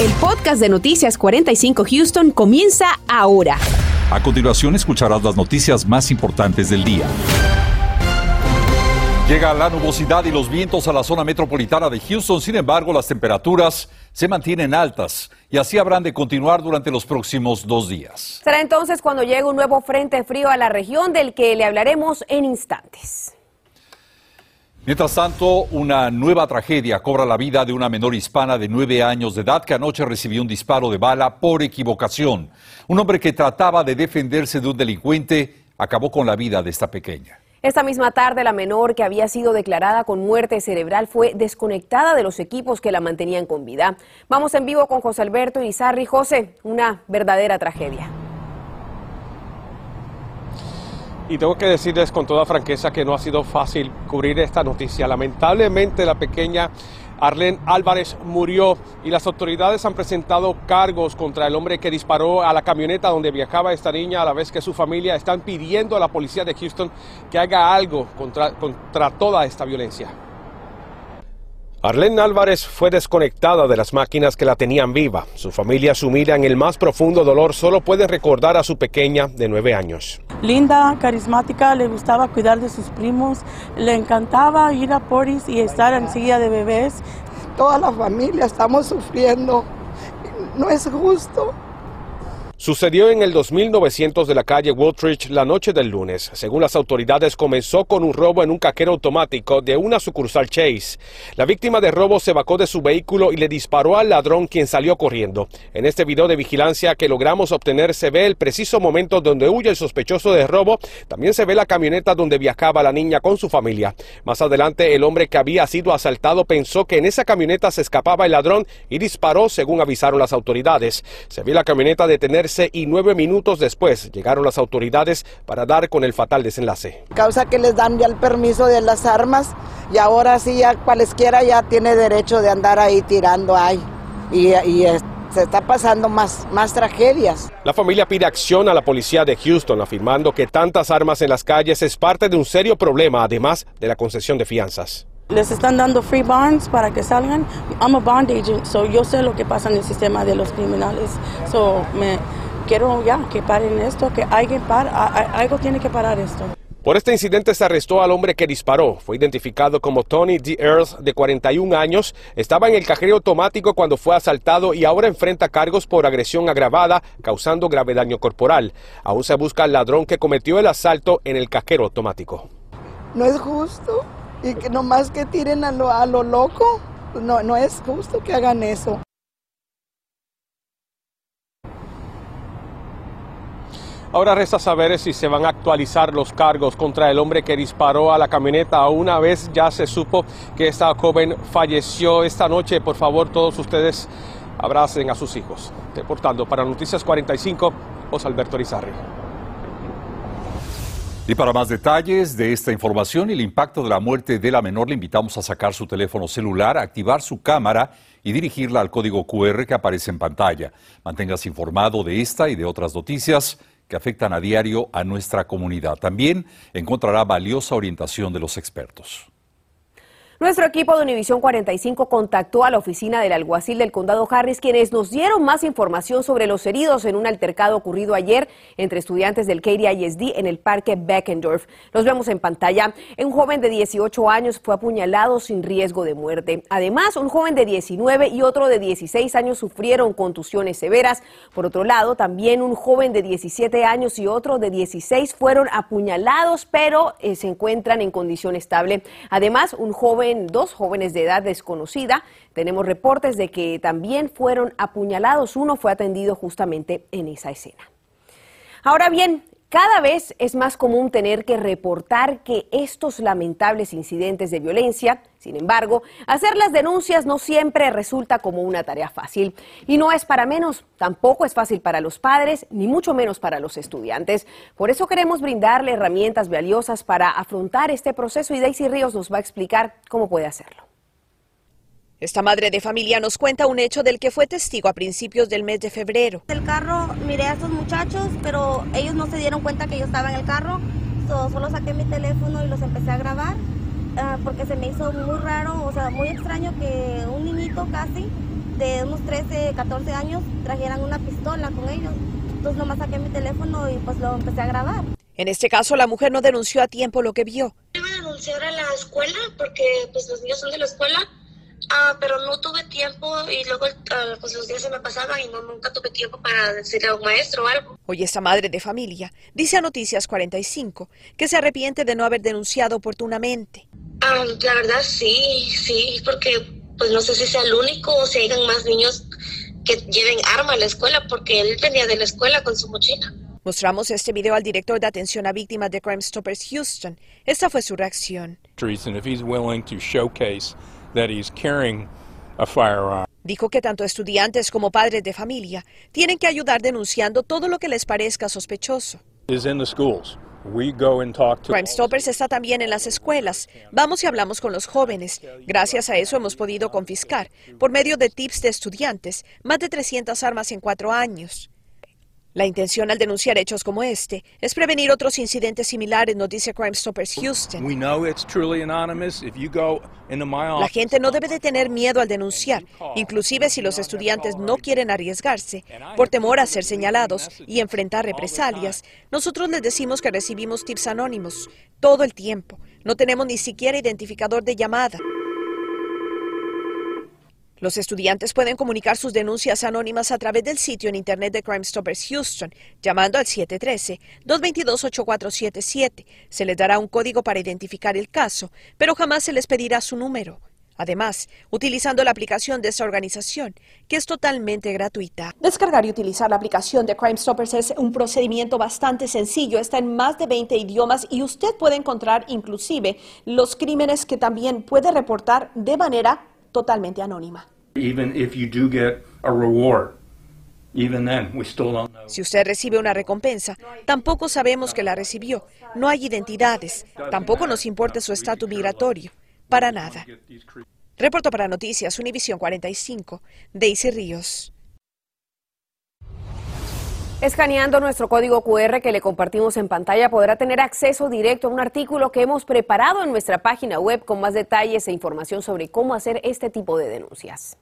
El podcast de Noticias 45 Houston comienza ahora. A continuación escucharás las noticias más importantes del día. Llega la nubosidad y los vientos a la zona metropolitana de Houston, sin embargo las temperaturas se mantienen altas y así habrán de continuar durante los próximos dos días. Será entonces cuando llegue un nuevo frente frío a la región del que le hablaremos en instantes. Mientras tanto, una nueva tragedia cobra la vida de una menor hispana de nueve años de edad que anoche recibió un disparo de bala por equivocación. Un hombre que trataba de defenderse de un delincuente acabó con la vida de esta pequeña. Esta misma tarde, la menor que había sido declarada con muerte cerebral fue desconectada de los equipos que la mantenían con vida. Vamos en vivo con José Alberto Izarri. José, una verdadera tragedia. Y tengo que decirles con toda franqueza que no ha sido fácil cubrir esta noticia. Lamentablemente la pequeña Arlene Álvarez murió y las autoridades han presentado cargos contra el hombre que disparó a la camioneta donde viajaba esta niña a la vez que su familia están pidiendo a la policía de Houston que haga algo contra, contra toda esta violencia. Arlene Álvarez fue desconectada de las máquinas que la tenían viva. Su familia, sumida en el más profundo dolor, solo puede recordar a su pequeña de nueve años. Linda, carismática, le gustaba cuidar de sus primos, le encantaba ir a Poris y estar en silla de bebés. Toda la familia estamos sufriendo. No es justo. Sucedió en el 2900 de la calle Wooltrich la noche del lunes. Según las autoridades, comenzó con un robo en un cajero automático de una sucursal Chase. La víctima de robo se vacó de su vehículo y le disparó al ladrón quien salió corriendo. En este video de vigilancia que logramos obtener se ve el preciso momento donde huye el sospechoso de robo. También se ve la camioneta donde viajaba la niña con su familia. Más adelante, el hombre que había sido asaltado pensó que en esa camioneta se escapaba el ladrón y disparó según avisaron las autoridades. Se ve la camioneta detener y nueve minutos después llegaron las autoridades para dar con el fatal desenlace. Causa que les dan ya el permiso de las armas y ahora sí ya cualesquiera ya tiene derecho de andar ahí tirando ahí y, se está pasando más, más tragedias. La familia pide acción a la policía de Houston, afirmando que tantas armas en las calles es parte de un serio problema, además de la concesión de fianzas. Les están dando free bonds para que salgan. I'm a bond agent, so yo sé lo que pasa en el sistema de los criminales. So me quiero ya que paren esto, que alguien para, algo tiene que parar esto. Por este incidente se arrestó al hombre que disparó. Fue identificado como Tony D. Earls, de 41 años. Estaba en el cajero automático cuando fue asaltado y ahora enfrenta cargos por agresión agravada, causando grave daño corporal. Aún se busca al ladrón que cometió el asalto en el cajero automático. No es justo y que nomás que tiren a lo, a lo loco, no, no es justo que hagan eso. Ahora resta saber si se van a actualizar los cargos contra el hombre que disparó a la camioneta. Una vez ya se supo que esta joven falleció esta noche. Por favor, todos ustedes abracen a sus hijos. Deportando para Noticias 45, José Alberto Rizarri. Y para más detalles de esta información y el impacto de la muerte de la menor, le invitamos a sacar su teléfono celular, activar su cámara y dirigirla al código QR que aparece en pantalla. Manténgase informado de esta y de otras noticias que afectan a diario a nuestra comunidad. También encontrará valiosa orientación de los expertos. Nuestro equipo de Univisión 45 contactó a la oficina del alguacil del condado Harris, quienes nos dieron más información sobre los heridos en un altercado ocurrido ayer entre estudiantes del Katy ISD en el parque Beckendorf. Los vemos en pantalla. Un joven de 18 años fue apuñalado sin riesgo de muerte. Además, un joven de 19 y otro de 16 años sufrieron contusiones severas. Por otro lado, también un joven de 17 años y otro de 16 fueron apuñalados, pero eh, se encuentran en condición estable. Además, un joven dos jóvenes de edad desconocida. Tenemos reportes de que también fueron apuñalados. Uno fue atendido justamente en esa escena. Ahora bien, cada vez es más común tener que reportar que estos lamentables incidentes de violencia, sin embargo, hacer las denuncias no siempre resulta como una tarea fácil. Y no es para menos, tampoco es fácil para los padres, ni mucho menos para los estudiantes. Por eso queremos brindarle herramientas valiosas para afrontar este proceso y Daisy Ríos nos va a explicar cómo puede hacerlo. Esta madre de familia nos cuenta un hecho del que fue testigo a principios del mes de febrero. El carro miré a estos muchachos, pero ellos no se dieron cuenta que yo estaba en el carro. solo saqué mi teléfono y los empecé a grabar ah, porque se me hizo muy raro, o sea, muy extraño que un niñito casi de unos 13, 14 años trajeran una pistola con ellos. Entonces nomás saqué mi teléfono y pues lo empecé a grabar. En este caso, la mujer no denunció a tiempo lo que vio. Iba a denunciar a la escuela porque pues los niños son de la escuela, ah, pero no tuve tiempo y luego pues los días se me pasaban y no, nunca tuve tiempo para decirle a un maestro o algo. Hoy esta madre de familia dice a Noticias 45 que se arrepiente de no haber denunciado oportunamente. Ah, la verdad sí, sí, porque pues no sé si sea el único o si hayan más niños que lleven arma a la escuela porque él venía de la escuela con su mochila. Mostramos este video al director de atención a víctimas de Crime Stoppers Houston. Esta fue su reacción. Dijo que tanto estudiantes como padres de familia tienen que ayudar denunciando todo lo que les parezca sospechoso. Crime Stoppers está también en las escuelas. Vamos y hablamos con los jóvenes. Gracias a eso hemos podido confiscar, por medio de tips de estudiantes, más de 300 armas en cuatro años. La intención al denunciar hechos como este es prevenir otros incidentes similares, nos dice Crime Stoppers Houston. La gente no debe de tener miedo al denunciar, inclusive si los estudiantes no quieren arriesgarse por temor a ser señalados y enfrentar represalias. Nosotros les decimos que recibimos tips anónimos todo el tiempo. No tenemos ni siquiera identificador de llamada. Los estudiantes pueden comunicar sus denuncias anónimas a través del sitio en internet de Crime Stoppers Houston, llamando al 713-222-8477. Se les dará un código para identificar el caso, pero jamás se les pedirá su número. Además, utilizando la aplicación de esta organización, que es totalmente gratuita. Descargar y utilizar la aplicación de Crime Stoppers es un procedimiento bastante sencillo. Está en más de 20 idiomas y usted puede encontrar inclusive los crímenes que también puede reportar de manera totalmente anónima. Si usted recibe una recompensa, tampoco sabemos que la recibió. No hay identidades. Tampoco nos importa su estatus migratorio. Para nada. Reporto para Noticias Univisión 45, Daisy Ríos. Escaneando nuestro código QR que le compartimos en pantalla podrá tener acceso directo a un artículo que hemos preparado en nuestra página web con más detalles e información sobre cómo hacer este tipo de denuncias.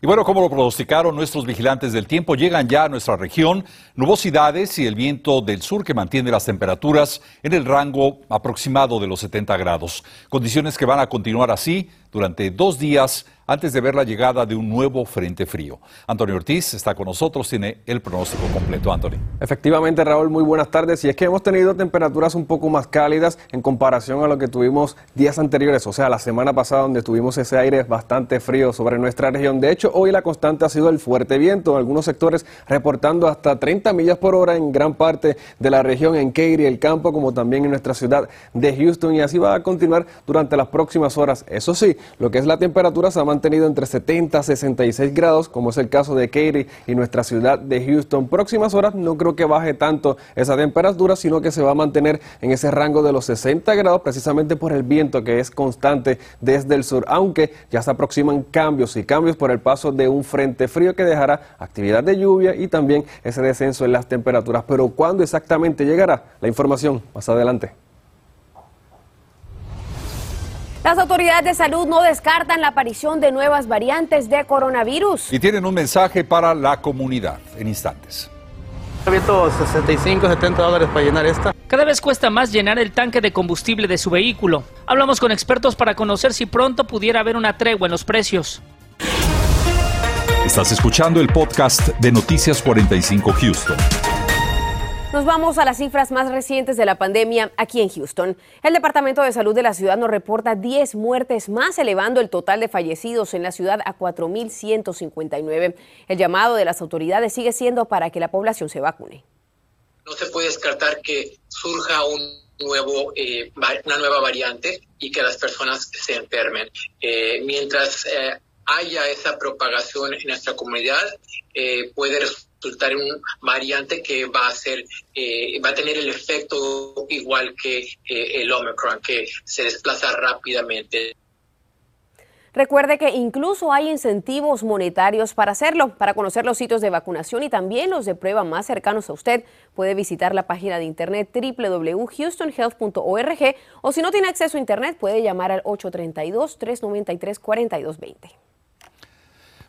Y bueno, como lo pronosticaron nuestros vigilantes del tiempo, llegan ya a nuestra región nubosidades y el viento del sur que mantiene las temperaturas en el rango aproximado de los 70 grados. Condiciones que van a continuar así durante dos días antes de ver la llegada de un nuevo frente frío. Antonio Ortiz está con nosotros, tiene el pronóstico completo. Antonio. Efectivamente, Raúl, muy buenas tardes. Y es que hemos tenido temperaturas un poco más cálidas en comparación a lo que tuvimos días anteriores, o sea, la semana pasada donde tuvimos ese aire bastante frío sobre nuestra región. De hecho, hoy la constante ha sido el fuerte viento, en algunos sectores reportando hasta 30 millas por hora en gran parte de la región, en Katy, el campo, como también en nuestra ciudad de Houston. Y así va a continuar durante las próximas horas. Eso sí, lo que es la temperatura se ha tenido entre 70 a 66 grados, como es el caso de Katy y nuestra ciudad de Houston. Próximas horas no creo que baje tanto esa temperatura, sino que se va a mantener en ese rango de los 60 grados, precisamente por el viento que es constante desde el sur, aunque ya se aproximan cambios y cambios por el paso de un frente frío que dejará actividad de lluvia y también ese descenso en las temperaturas. Pero ¿cuándo exactamente llegará? La información más adelante. Las autoridades de salud no descartan la aparición de nuevas variantes de coronavirus. Y tienen un mensaje para la comunidad en instantes. 65, 70 dólares para llenar esta. Cada vez cuesta más llenar el tanque de combustible de su vehículo. Hablamos con expertos para conocer si pronto pudiera haber una tregua en los precios. Estás escuchando el podcast de Noticias 45 Houston. Nos vamos a las cifras más recientes de la pandemia aquí en Houston. El Departamento de Salud de la ciudad nos reporta 10 muertes más, elevando el total de fallecidos en la ciudad a 4.159. El llamado de las autoridades sigue siendo para que la población se vacune. No se puede descartar que surja un nuevo, eh, una nueva variante y que las personas se enfermen. Eh, mientras eh, haya esa propagación en nuestra comunidad, puede resultar un variante que va a ser, eh, va a tener el efecto igual que eh, el Omicron, que se desplaza rápidamente. Recuerde que incluso hay incentivos monetarios para hacerlo. Para conocer los sitios de vacunación y también los de prueba más cercanos a usted, puede visitar la página de internet www.houstonhealth.org o si no tiene acceso a internet, puede llamar al 832-393-4220.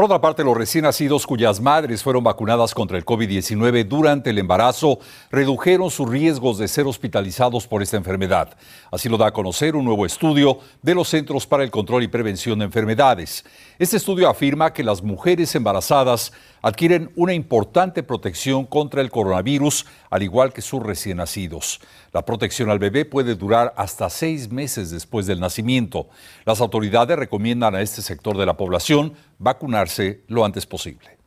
Por otra parte, los recién nacidos cuyas madres fueron vacunadas contra el COVID-19 durante el embarazo redujeron sus riesgos de ser hospitalizados por esta enfermedad. Así lo da a conocer un nuevo estudio de los Centros para el Control y Prevención de Enfermedades. Este estudio afirma que las mujeres embarazadas adquieren una importante protección contra el coronavirus, al igual que sus recién nacidos. La protección al bebé puede durar hasta seis meses después del nacimiento. Las autoridades recomiendan a este sector de la población vacunarse lo antes posible.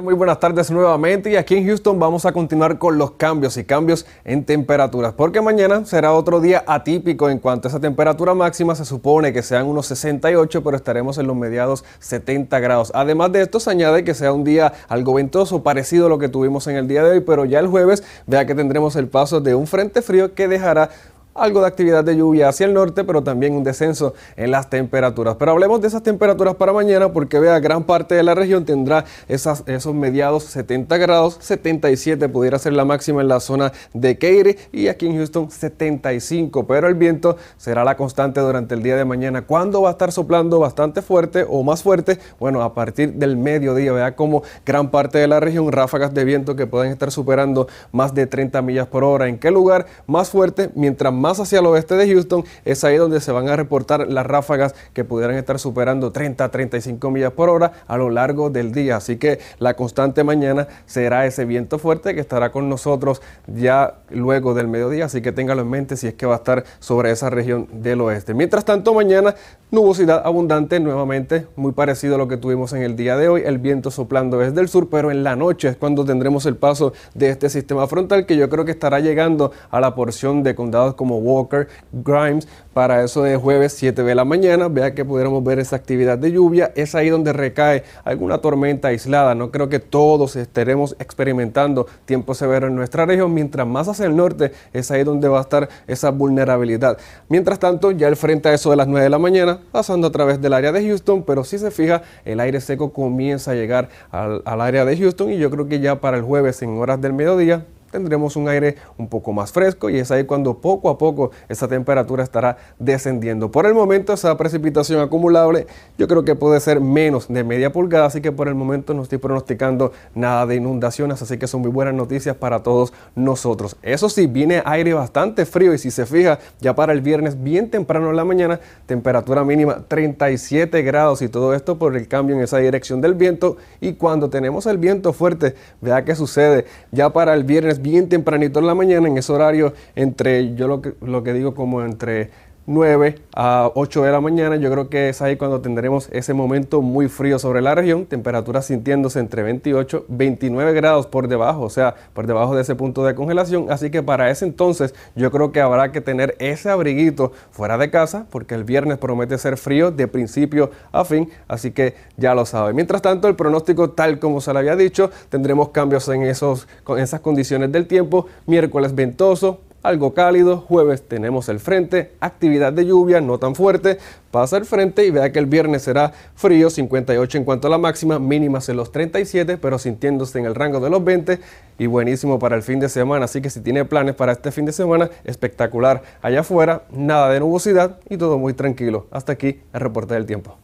Muy buenas tardes nuevamente y aquí en Houston vamos a continuar con los cambios y cambios en temperaturas porque mañana será otro día atípico en cuanto a esa temperatura máxima se supone que sean unos 68 pero estaremos en los mediados 70 grados. Además de esto se añade que sea un día algo ventoso parecido a lo que tuvimos en el día de hoy pero ya el jueves vea que tendremos el paso de un frente frío que dejará algo de actividad de lluvia hacia el norte, pero también un descenso en las temperaturas. Pero hablemos de esas temperaturas para mañana, porque vea, gran parte de la región tendrá esos mediados 70 grados, 77 pudiera ser la máxima en la zona de Katy y aquí en Houston 75, pero el viento será la constante durante el día de mañana. ¿Cuándo va a estar soplando bastante fuerte o más fuerte? Bueno, a partir del mediodía, vea como gran parte de la región ráfagas de viento que pueden estar superando más de 30 millas por hora. ¿En qué lugar más fuerte? Mientras más hacia el oeste de Houston, es ahí donde se van a reportar las ráfagas que pudieran estar superando 30 a 35 millas por hora a lo largo del día. Así que la constante mañana será ese viento fuerte que estará con nosotros ya luego del mediodía. Así que téngalo en mente si es que va a estar sobre esa región del oeste. Mientras tanto, mañana nubosidad abundante nuevamente, muy parecido a lo que tuvimos en el día de hoy. El viento soplando desde el sur, pero en la noche es cuando tendremos el paso de este sistema frontal que yo creo que estará llegando a la porción de condados como Walker, Grimes, para eso de jueves 7 de la mañana. Vea que pudiéramos ver esa actividad de lluvia. Es ahí donde recae alguna tormenta aislada. No creo que todos estaremos experimentando tiempo severo en nuestra región. Mientras más hacia el norte, es ahí donde va a estar esa vulnerabilidad. Mientras tanto, ya el frente a eso de las 9 de la mañana, pasando a través del área de Houston, pero si se fija, el aire seco comienza a llegar al, al área de Houston y yo creo que ya para el jueves en horas del mediodía tendremos un aire un poco más fresco y es ahí cuando poco a poco esa temperatura estará descendiendo. Por el momento esa precipitación acumulable yo creo que puede ser menos de media pulgada, así que por el momento no estoy pronosticando nada de inundaciones, así que son muy buenas noticias para todos nosotros. Eso sí, viene aire bastante frío y si se fija, ya para el viernes bien temprano en la mañana, temperatura mínima 37 grados y todo esto por el cambio en esa dirección del viento y cuando tenemos el viento fuerte, vea qué sucede, ya para el viernes bien tempranito en la mañana, en ese horario entre, yo lo que, lo que digo como entre 9 a 8 de la mañana. Yo creo que es ahí cuando tendremos ese momento muy frío sobre la región, temperaturas sintiéndose entre 28 29 grados por debajo, o sea, por debajo de ese punto de congelación. Así que para ese entonces yo creo que habrá que tener ese abriguito fuera de casa, porque el viernes promete ser frío de principio a fin, así que ya lo sabe. Mientras tanto, el pronóstico tal como se le había dicho, tendremos cambios en, esos, en esas condiciones del tiempo. Miércoles ventoso, algo cálido. Jueves tenemos el frente, actividad de lluvia no tan fuerte. Pasa el frente y vea que el viernes será frío, 58 en cuanto a la máxima, mínimas en los 37, pero sintiéndose en el rango de los 20 y buenísimo para el fin de semana. Así que si tiene planes para este fin de semana, espectacular. Allá afuera, nada de nubosidad y todo muy tranquilo. Hasta aquí el reporte del tiempo.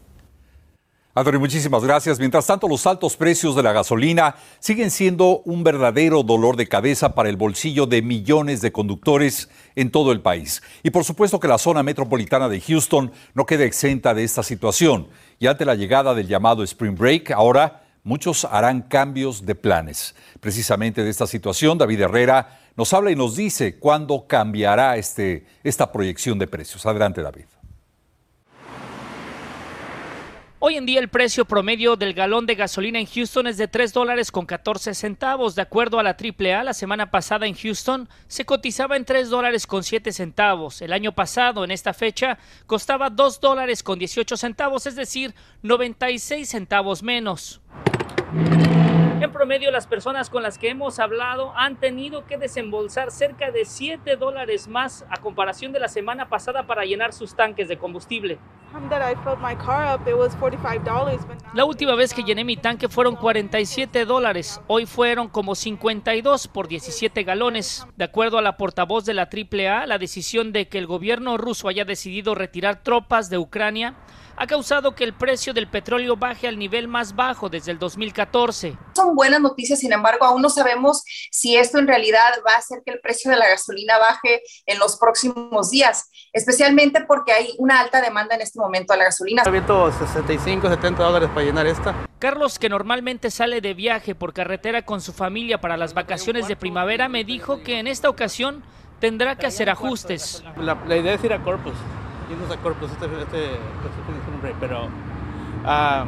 Anthony, muchísimas gracias. Mientras tanto, los altos precios de la gasolina siguen siendo un verdadero dolor de cabeza para el bolsillo de millones de conductores en todo el país. Y por supuesto que la zona metropolitana de Houston no queda exenta de esta situación. Y ante la llegada del llamado Spring Break, ahora muchos harán cambios de planes. Precisamente de esta situación, David Herrera nos habla y nos dice cuándo cambiará este, esta proyección de precios. Adelante, David. Hoy en día el precio promedio del galón de gasolina en Houston es de 3 dólares con 14 centavos. De acuerdo a la AAA, la semana pasada en Houston se cotizaba en 3 dólares con 7 centavos. El año pasado, en esta fecha, costaba 2 dólares con 18 centavos, es decir, 96 centavos menos. En promedio, las personas con las que hemos hablado han tenido que desembolsar cerca de 7 dólares más a comparación de la semana pasada para llenar sus tanques de combustible. La última vez que llené mi tanque fueron 47 dólares, hoy fueron como 52 por 17 galones. De acuerdo a la portavoz de la AAA, la decisión de que el gobierno ruso haya decidido retirar tropas de Ucrania ha causado que el precio del petróleo baje al nivel más bajo desde el 2014. Son buenas noticias, sin embargo, aún no sabemos si esto en realidad va a hacer que el precio de la gasolina baje en los próximos días, especialmente porque hay una alta demanda en este momento a la gasolina. 65, 70 dólares para llenar esta. Carlos, que normalmente sale de viaje por carretera con su familia para las vacaciones de primavera, me dijo que en esta ocasión tendrá que hacer ajustes. La, la idea es ir a Corpus irnos a Corpus este, este, este pero ah,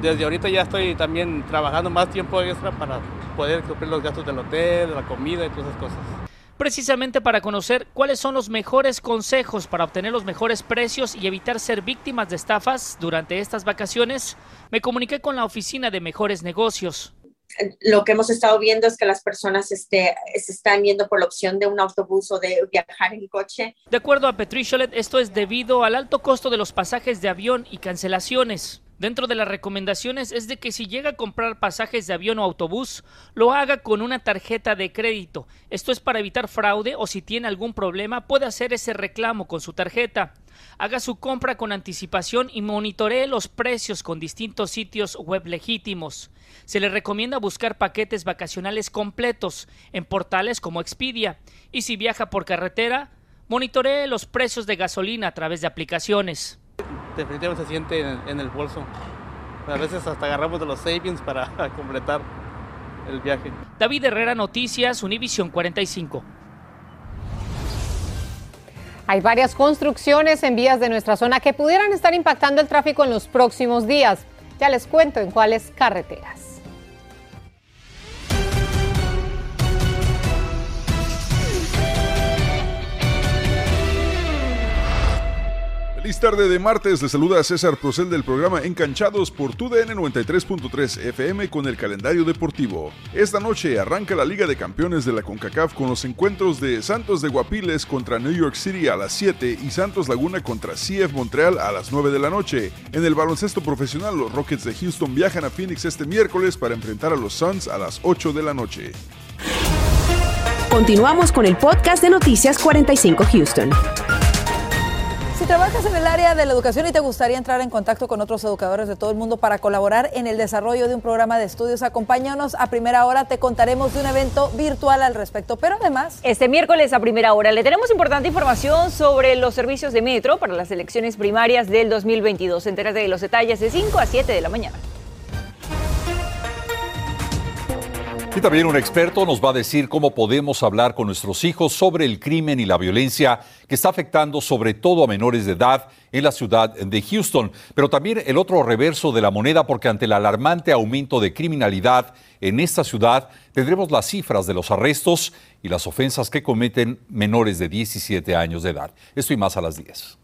desde ahorita ya estoy también trabajando más tiempo extra para poder cumplir los gastos del hotel, de la comida y todas esas cosas. Precisamente para conocer cuáles son los mejores consejos para obtener los mejores precios y evitar ser víctimas de estafas durante estas vacaciones, me comuniqué con la oficina de mejores negocios lo que hemos estado viendo es que las personas este, se están yendo por la opción de un autobús o de viajar en coche. De acuerdo a Petricholet, esto es debido al alto costo de los pasajes de avión y cancelaciones. Dentro de las recomendaciones es de que si llega a comprar pasajes de avión o autobús, lo haga con una tarjeta de crédito. Esto es para evitar fraude o si tiene algún problema puede hacer ese reclamo con su tarjeta. Haga su compra con anticipación y monitoree los precios con distintos sitios web legítimos. Se le recomienda buscar paquetes vacacionales completos en portales como Expedia y si viaja por carretera, monitoree los precios de gasolina a través de aplicaciones definitivamente se siente en, el bolso. A veces hasta agarramos de los savings para completar el viaje. David Herrera, Noticias, Univision 45. Hay varias construcciones en vías de nuestra zona que pudieran estar impactando el tráfico en los próximos días. Ya les cuento en cuáles carreteras. Feliz tarde de martes, le saluda César Procel del programa Encanchados por TUDN 93.3 FM con el calendario deportivo. Esta noche arranca la Liga de Campeones de la CONCACAF con los encuentros de Santos de Guapiles contra New York City a las 7 y Santos Laguna contra CF Montreal a las 9 de la noche. En el baloncesto profesional, los Rockets de Houston viajan a Phoenix este miércoles para enfrentar a los Suns a las 8 de la noche. Continuamos con el podcast de Noticias 45 Houston. Trabajas en el área de la educación y te gustaría entrar en contacto con otros educadores de todo el mundo para colaborar en el desarrollo de un programa de estudios, acompáñanos a primera hora, te contaremos de un evento virtual al respecto. Pero además... Este miércoles a primera hora le tenemos importante información sobre los servicios de metro para las elecciones primarias del 2022. Entérate de los detalles de 5 a 7 de la mañana. También un experto nos va a decir cómo podemos hablar con nuestros hijos sobre el crimen y la violencia que está afectando sobre todo a menores de edad en la ciudad de Houston. Pero también el otro reverso de la moneda porque ante el alarmante aumento de criminalidad en esta ciudad tendremos las cifras de los arrestos y las ofensas que cometen menores de 17 años de edad. Esto y más a las 10.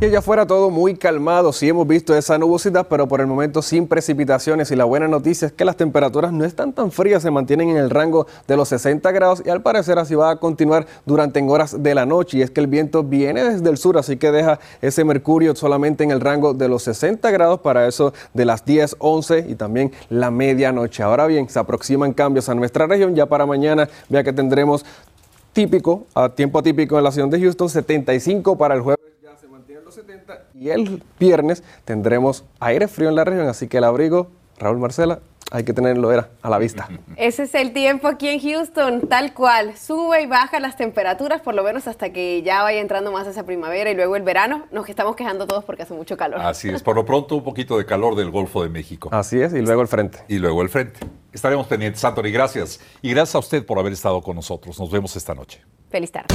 Y allá afuera todo muy calmado, sí hemos visto esa nubosidad, pero por el momento sin precipitaciones. Y la buena noticia es que las temperaturas no están tan frías, se mantienen en el rango de los 60 grados y al parecer así va a continuar durante en horas de la noche. Y es que el viento viene desde el sur, así que deja ese mercurio solamente en el rango de los 60 grados para eso de las 10, 11 y también la medianoche. Ahora bien, se aproximan cambios a nuestra región, ya para mañana vea que tendremos típico, a tiempo atípico en la ciudad de Houston, 75 para el jueves y el viernes tendremos aire frío en la región, así que el abrigo, Raúl Marcela, hay que tenerlo era a la vista. Ese es el tiempo aquí en Houston, tal cual. Sube y baja las temperaturas, por lo menos hasta que ya vaya entrando más esa primavera y luego el verano. Nos estamos quejando todos porque hace mucho calor. Así es, por lo pronto un poquito de calor del Golfo de México. Así es, y luego el frente. Y luego el frente. Estaremos pendientes, Anthony, gracias. Y gracias a usted por haber estado con nosotros. Nos vemos esta noche. Feliz tarde.